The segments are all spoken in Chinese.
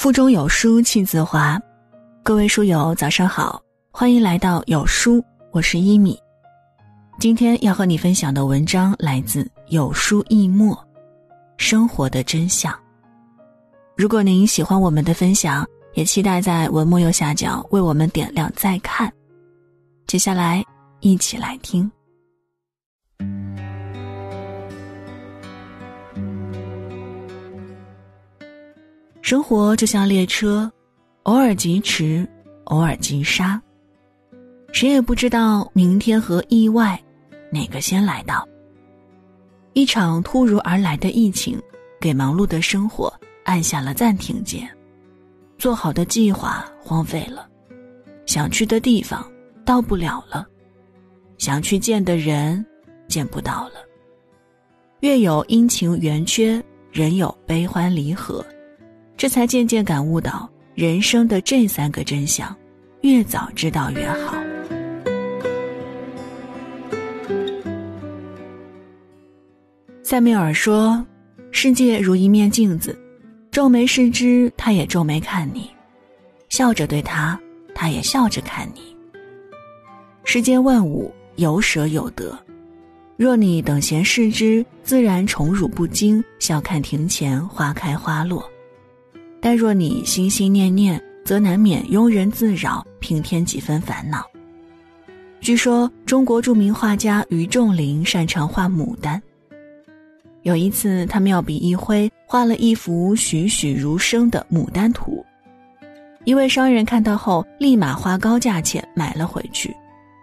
腹中有书气自华，各位书友早上好，欢迎来到有书，我是一米。今天要和你分享的文章来自有书一墨，生活的真相。如果您喜欢我们的分享，也期待在文末右下角为我们点亮再看。接下来一起来听。生活就像列车，偶尔疾驰，偶尔急刹。谁也不知道明天和意外哪个先来到。一场突如而来的疫情，给忙碌的生活按下了暂停键。做好的计划荒废了，想去的地方到不了了，想去见的人见不到了。月有阴晴圆缺，人有悲欢离合。这才渐渐感悟到人生的这三个真相，越早知道越好。塞缪尔说：“世界如一面镜子，皱眉视之，他也皱眉看你；笑着对他，他也笑着看你。世间万物有舍有得，若你等闲视之，自然宠辱不惊，笑看庭前花开花落。”但若你心心念念，则难免庸人自扰，平添几分烦恼。据说中国著名画家于仲林擅长画牡丹。有一次，他妙笔一挥，画了一幅栩栩如生的牡丹图。一位商人看到后，立马花高价钱买了回去，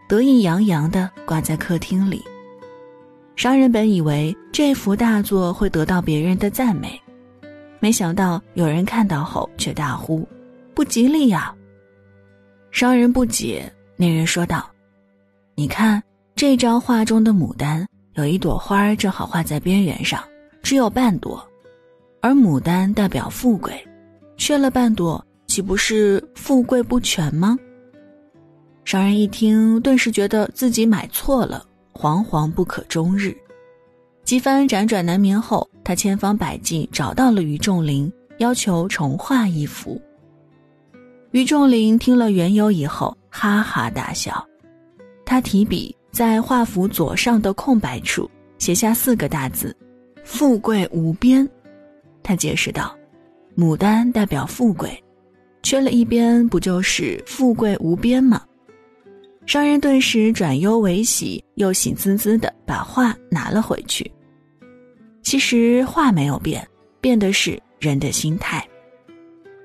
得意洋洋地挂在客厅里。商人本以为这幅大作会得到别人的赞美。没想到有人看到后却大呼：“不吉利呀！”商人不解，那人说道：“你看这张画中的牡丹，有一朵花儿正好画在边缘上，只有半朵，而牡丹代表富贵，缺了半朵，岂不是富贵不全吗？”商人一听，顿时觉得自己买错了，惶惶不可终日。几番辗转难眠后，他千方百计找到了于仲林，要求重画一幅。于仲林听了缘由以后，哈哈大笑。他提笔在画幅左上的空白处写下四个大字：“富贵无边。”他解释道：“牡丹代表富贵，缺了一边，不就是富贵无边吗？”商人顿时转忧为喜，又喜滋滋的把画拿了回去。其实话没有变，变的是人的心态。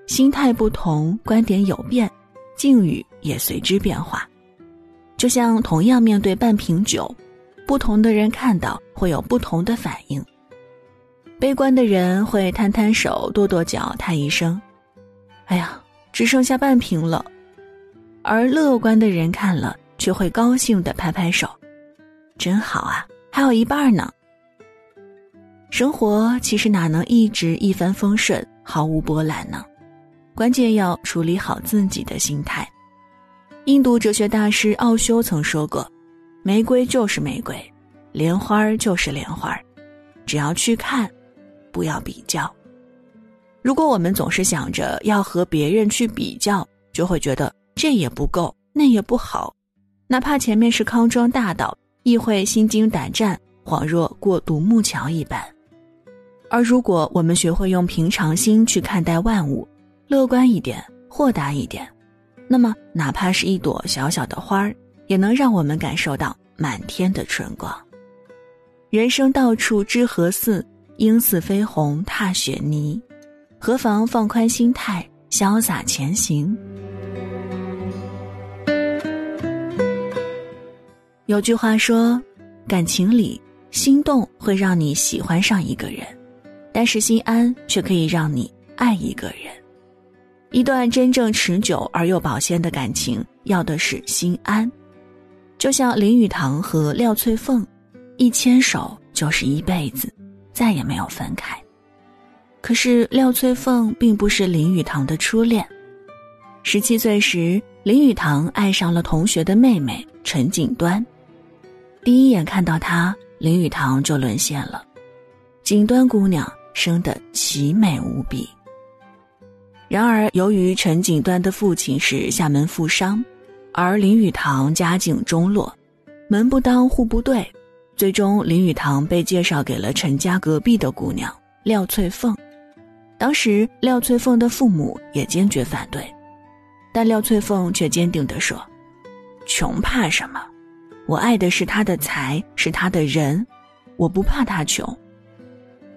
心态不同，观点有变，境遇也随之变化。就像同样面对半瓶酒，不同的人看到会有不同的反应。悲观的人会摊摊手、跺跺脚，叹一声：“哎呀，只剩下半瓶了。”而乐观的人看了却会高兴的拍拍手：“真好啊，还有一半呢。”生活其实哪能一直一帆风顺、毫无波澜呢？关键要处理好自己的心态。印度哲学大师奥修曾说过：“玫瑰就是玫瑰，莲花就是莲花，只要去看，不要比较。”如果我们总是想着要和别人去比较，就会觉得这也不够，那也不好，哪怕前面是康庄大道，亦会心惊胆战，恍若过独木桥一般。而如果我们学会用平常心去看待万物，乐观一点，豁达一点，那么哪怕是一朵小小的花儿，也能让我们感受到满天的春光。人生到处知何似？应似飞鸿踏雪泥，何妨放宽心态，潇洒前行。有句话说，感情里心动会让你喜欢上一个人。但是心安却可以让你爱一个人，一段真正持久而又保鲜的感情，要的是心安。就像林语堂和廖翠凤，一牵手就是一辈子，再也没有分开。可是廖翠凤并不是林语堂的初恋。十七岁时，林语堂爱上了同学的妹妹陈锦端，第一眼看到她，林语堂就沦陷了。锦端姑娘。生得奇美无比。然而，由于陈锦端的父亲是厦门富商，而林语堂家境中落，门不当户不对，最终林语堂被介绍给了陈家隔壁的姑娘廖翠凤。当时，廖翠凤的父母也坚决反对，但廖翠凤却坚定地说：“穷怕什么？我爱的是他的财，是他的人，我不怕他穷。”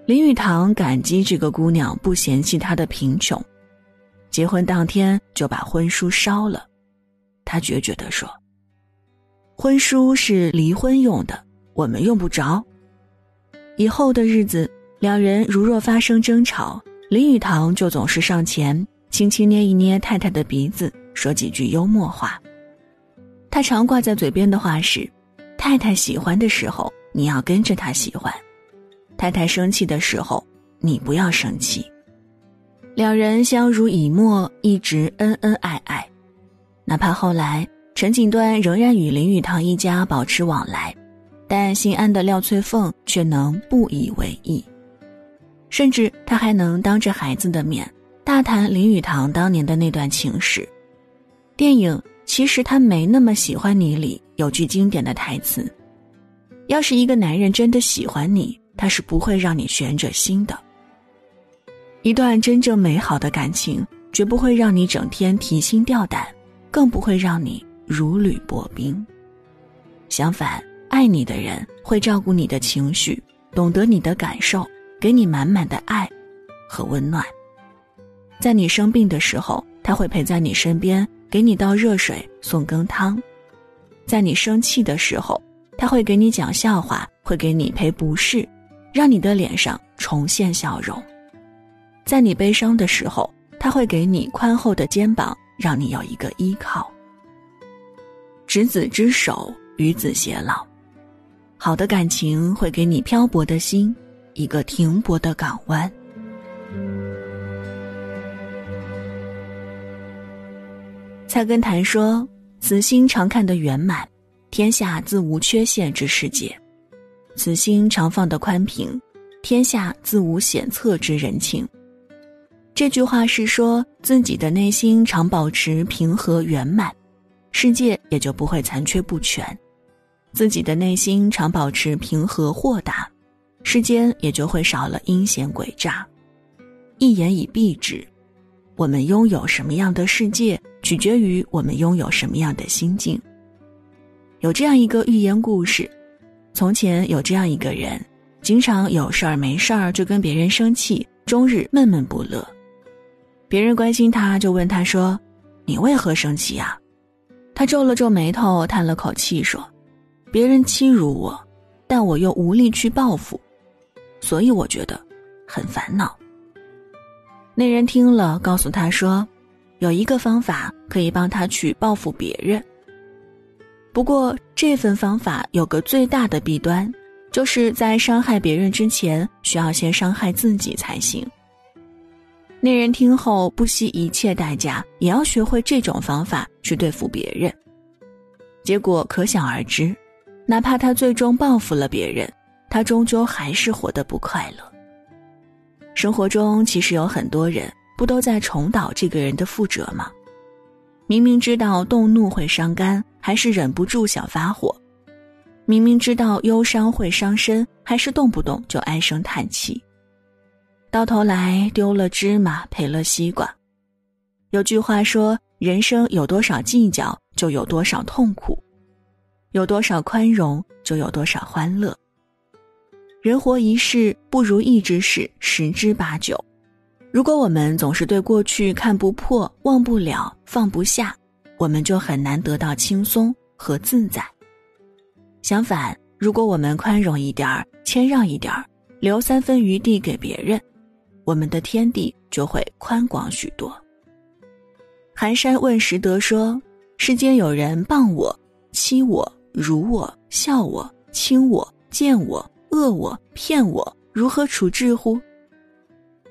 林语堂感激这个姑娘不嫌弃他的贫穷。结婚当天就把婚书烧了，他决绝地说：“婚书是离婚用的，我们用不着。”以后的日子，两人如若发生争吵，林语堂就总是上前轻轻捏一捏太太的鼻子，说几句幽默话。他常挂在嘴边的话是：“太太喜欢的时候，你要跟着她喜欢；太太生气的时候，你不要生气。”两人相濡以沫，一直恩恩爱爱。哪怕后来陈锦端仍然与林语堂一家保持往来，但心安的廖翠凤却能不以为意。甚至他还能当着孩子的面大谈林语堂当年的那段情史。电影《其实他没那么喜欢你》里有句经典的台词：“要是一个男人真的喜欢你，他是不会让你悬着心的。”一段真正美好的感情，绝不会让你整天提心吊胆，更不会让你如履薄冰。相反，爱你的人会照顾你的情绪，懂得你的感受，给你满满的爱和温暖。在你生病的时候，他会陪在你身边，给你倒热水、送羹汤；在你生气的时候，他会给你讲笑话，会给你赔不是，让你的脸上重现笑容。在你悲伤的时候，他会给你宽厚的肩膀，让你有一个依靠。执子之手，与子偕老。好的感情会给你漂泊的心一个停泊的港湾。菜根谭说：“此心常看得圆满，天下自无缺陷之世界；此心常放得宽平，天下自无险策之人情。”这句话是说自己的内心常保持平和圆满，世界也就不会残缺不全；自己的内心常保持平和豁达，世间也就会少了阴险诡诈。一言以蔽之，我们拥有什么样的世界，取决于我们拥有什么样的心境。有这样一个寓言故事：从前有这样一个人，经常有事儿没事儿就跟别人生气，终日闷闷不乐。别人关心他，就问他说：“你为何生气呀？”他皱了皱眉头，叹了口气说：“别人欺辱我，但我又无力去报复，所以我觉得很烦恼。”那人听了，告诉他说：“有一个方法可以帮他去报复别人。不过这份方法有个最大的弊端，就是在伤害别人之前，需要先伤害自己才行。”那人听后不惜一切代价也要学会这种方法去对付别人，结果可想而知。哪怕他最终报复了别人，他终究还是活得不快乐。生活中其实有很多人不都在重蹈这个人的覆辙吗？明明知道动怒会伤肝，还是忍不住想发火；明明知道忧伤会伤身，还是动不动就唉声叹气。到头来丢了芝麻赔了西瓜。有句话说：“人生有多少计较，就有多少痛苦；有多少宽容，就有多少欢乐。”人活一世，不如意之事十之八九。如果我们总是对过去看不破、忘不了、放不下，我们就很难得到轻松和自在。相反，如果我们宽容一点儿、谦让一点儿，留三分余地给别人。我们的天地就会宽广许多。寒山问拾得说：“世间有人谤我、欺我、辱我、笑我、轻我、贱我、恶我、骗我，如何处置乎？”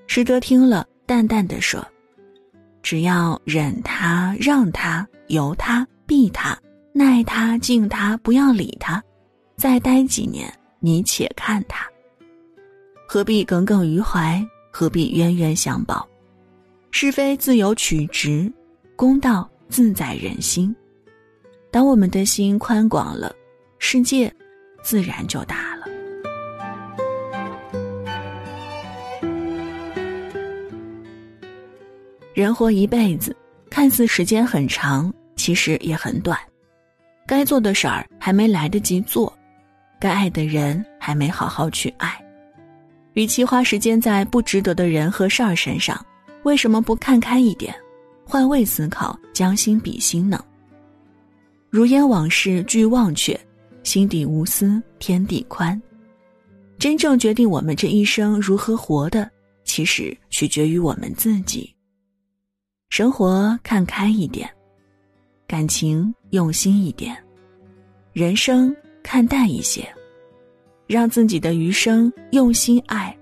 拾得听了，淡淡的说：“只要忍他、让他、由他、避他、耐他、敬他，不要理他，再待几年，你且看他，何必耿耿于怀？”何必冤冤相报？是非自有曲直，公道自在人心。当我们的心宽广了，世界自然就大人活一辈子，看似时间很长，其实也很短。该做的事儿还没来得及做，该爱的人还没好好去爱。与其花时间在不值得的人和事儿身上，为什么不看开一点，换位思考，将心比心呢？如烟往事俱忘却，心底无私天地宽。真正决定我们这一生如何活的，其实取决于我们自己。生活看开一点，感情用心一点，人生看淡一些，让自己的余生用心爱，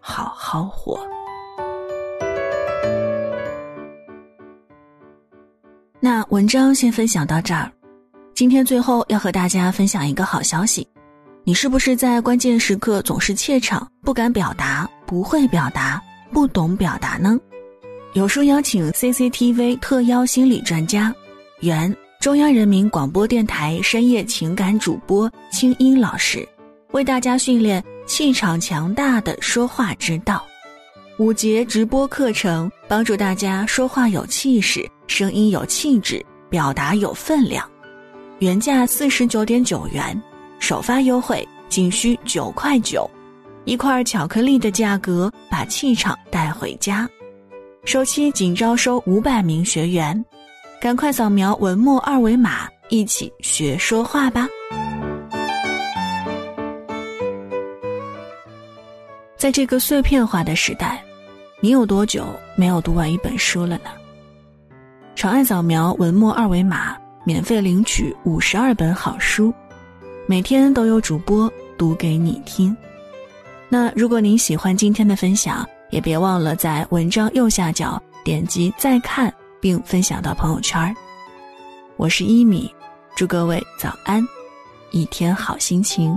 好好活。那文章先分享到这儿，今天最后要和大家分享一个好消息，你是不是在关键时刻总是怯场，不敢表达，不会表达，不懂表达呢？有书邀请 CCTV 特邀心理专家，原中央人民广播电台深夜情感主播清音老师，为大家训练气场强大的说话之道。五节直播课程，帮助大家说话有气势，声音有气质，表达有分量。原价四十九点九元，首发优惠仅需九块九，一块巧克力的价格，把气场带回家。首期仅招收五百名学员，赶快扫描文末二维码，一起学说话吧。在这个碎片化的时代，你有多久没有读完一本书了呢？长按扫描文末二维码，免费领取五十二本好书，每天都有主播读给你听。那如果您喜欢今天的分享，也别忘了在文章右下角点击再看，并分享到朋友圈。我是一米，祝各位早安，一天好心情。